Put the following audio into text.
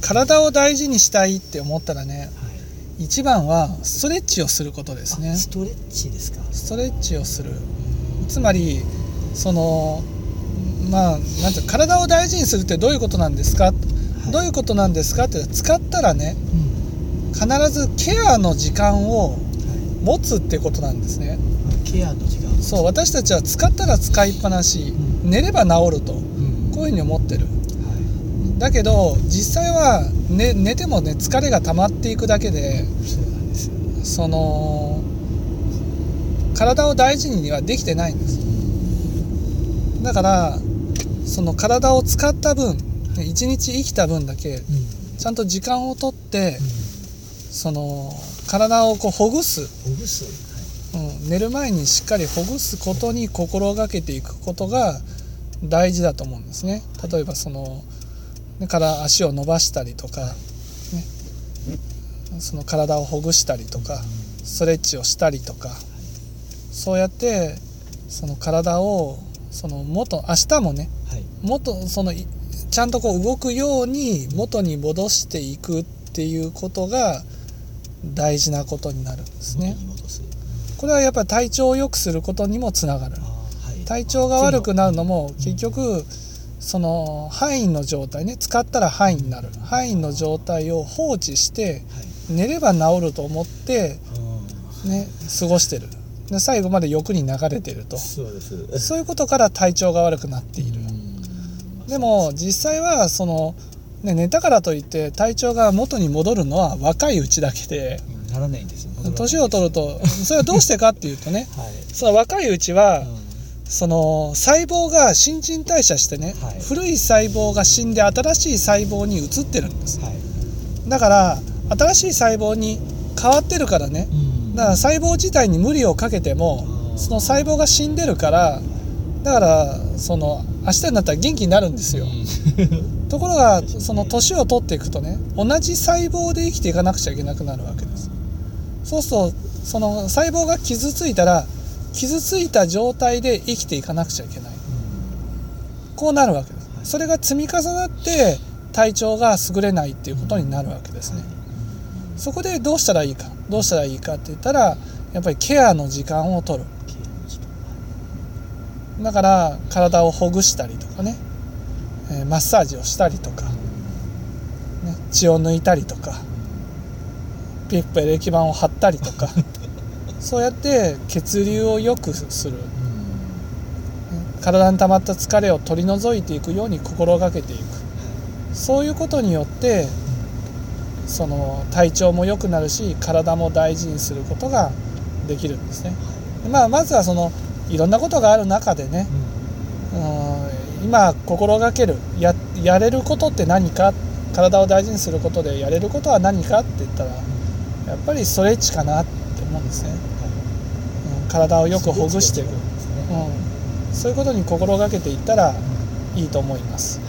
体を大事にしたいって思ったらねはい。一番はストレッチをすることですね。あストレッチですか？ストレッチをする。つまりそのまあなんて体を大事にするってどういうことなんですか、はい。どういうことなんですかって使ったらねうん必ずケアの時間をは持つってことなんですね。い。ケアの時間そう私たちは使ったら使いっぱなし、うん。寝れば治ると。うん。こういうふうに思ってる。はだけど実際は、ね、寝てもね疲れが溜まっていくだけでいその体を大事にはできてないんです。だからその体を使った分ね一日生きた分だけうん。ちゃんと時間をとってうん。その体をこうほぐす、ほぐす。うん、寝る前にしっかりほぐすことに心がけていくことが大事だと思うんですね。例えばそのねから足を伸ばしたりとか、ね、その体をほぐしたりとかストレッチをしたりとかそうやってその体をその元明日もねはい。元そのいちゃんとこう動くように元に戻していくっていうことが大事なことになるんですね。これはやっぱり体調を良くすることにもつながる。はい。体調が悪くなるのもうん。結局その範囲の状態ね使ったら範囲になる。範囲の状態を放置してはい。寝れば治ると思ってあね過ごしてる。で最後まで欲に流れてると。ーそういうことから体調が悪くなっている。うん。でも実際はその、ね、寝たからといって体調が元に戻るのは若いうちだけで。うん。ならないんですよ。戻らない年を取るとそれはどうしてかっていうとね はい。その若いうちはうんその細胞が新陳代謝してね、はい。古い細胞が死んで新しい細胞に移ってるんです。はい。だから新しい細胞に変わってるからね。うん。だから細胞自体に無理をかけてもその細胞が死んでるからだからその明日になったら元気になるんですよ。うん。ところがその年を取っていくとね同じ細胞で生きていかなくちゃいけなくなるわけです。そうするとその細胞が傷ついたら傷ついた状態で生きていかなくちゃいけない。こうなるわけです。それが積み重なって体調が優れないっていうことになるわけですね。そこでどうしたらいいか。どうしたらいいかって言ったらやっぱりケアの時間を取る。だから体をほぐしたりとかね、えーマッサージをしたりとか、ね、血を抜いたりとか。ピップエレキ板を貼ったりとか そうやって血流を良くする。体に溜まった疲れを取り除いていくように心がけていく。そういうことによってその体調も良くなるし体も大事にすることができるんですね。でまあ、まずはそのいろんなことがある中でね、うん。今心がけるややれることって何か？体を大事にすることでやれることは何かって言ったらやっぱりストレッチかなって思うんですね、うん。体をよくほぐしていく、うん、そういうことに心がけていったらいいと思います